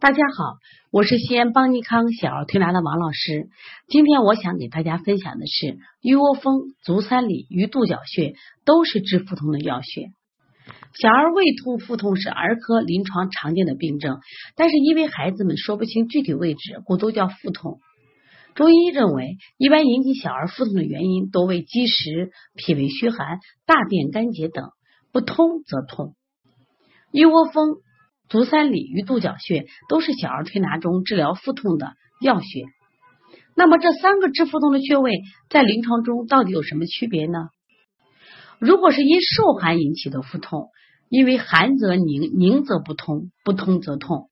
大家好，我是西安邦尼康小儿推拿的王老师。今天我想给大家分享的是一窝蜂、足三里与肚角穴都是治腹痛的要穴。小儿胃痛、腹痛是儿科临床常见的病症，但是因为孩子们说不清具体位置，故都叫腹痛。中医认为，一般引起小儿腹痛的原因多为积食、脾胃虚寒、大便干结等，不通则痛。一窝蜂。足三里与肚角穴都是小儿推拿中治疗腹痛的要穴。那么这三个治腹痛的穴位在临床中到底有什么区别呢？如果是因受寒引起的腹痛，因为寒则凝，凝则不通，不通则痛，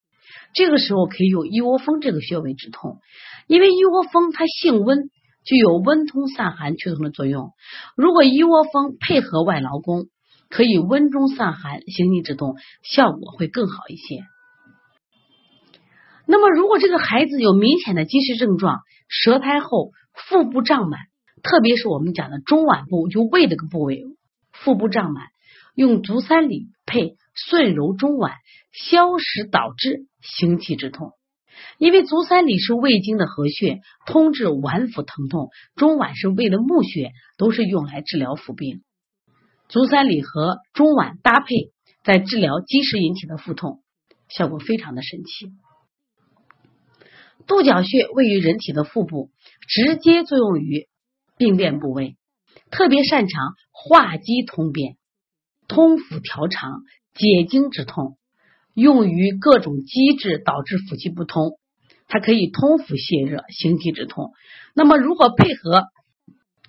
这个时候可以用一窝蜂这个穴位止痛。因为一窝蜂它性温，具有温通散寒祛痛的作用。如果一窝蜂配合外劳宫。可以温中散寒，行气止痛，效果会更好一些。那么，如果这个孩子有明显的积食症状，舌苔厚，腹部胀满，特别是我们讲的中脘部，就胃这个部位，腹部胀满，用足三里配顺揉中脘，消食导滞，行气止痛。因为足三里是胃经的合穴，通治脘腹疼痛；中脘是胃的募穴，都是用来治疗腹病。足三里和中脘搭配，在治疗积食引起的腹痛，效果非常的神奇。肚角穴位于人体的腹部，直接作用于病变部位，特别擅长化积通便、通腑调肠、解经止痛，用于各种积滞导致腹气不通，它可以通腑泄热、行气止痛。那么如果配合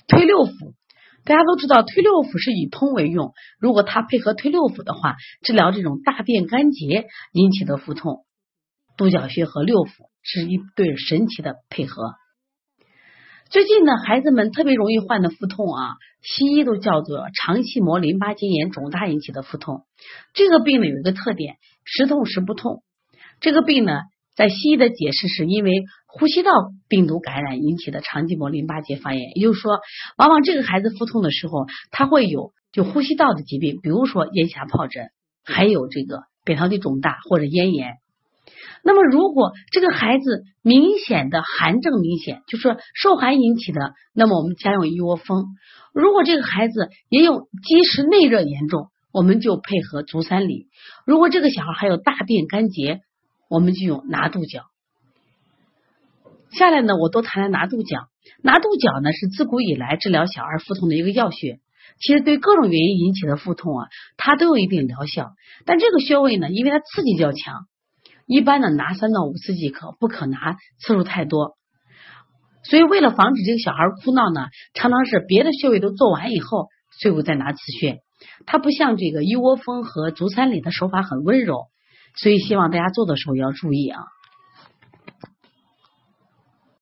推六腑。大家都知道推六腑是以通为用，如果它配合推六腑的话，治疗这种大便干结引起的腹痛，督角穴和六腑是一对神奇的配合。最近呢，孩子们特别容易患的腹痛啊，西医都叫做肠系膜淋巴结炎肿大引起的腹痛。这个病呢有一个特点，时痛时不痛。这个病呢。在西医的解释是因为呼吸道病毒感染引起的肠系膜淋巴结发炎，也就是说，往往这个孩子腹痛的时候，他会有就呼吸道的疾病，比如说咽峡疱疹，还有这个扁桃体肿大或者咽炎。那么，如果这个孩子明显的寒症明显，就是受寒引起的，那么我们家用一窝蜂；如果这个孩子也有积食内热严重，我们就配合足三里；如果这个小孩还有大便干结。我们就用拿肚角。下来呢，我多谈谈拿肚角。拿肚角呢，是自古以来治疗小儿腹痛的一个要穴。其实对各种原因引起的腹痛啊，它都有一定疗效。但这个穴位呢，因为它刺激较强，一般呢拿三到五次即可，不可拿次数太多。所以为了防止这个小孩哭闹呢，常常是别的穴位都做完以后，最后再拿此穴。它不像这个一窝蜂和足三里的手法很温柔。所以，希望大家做的时候要注意啊。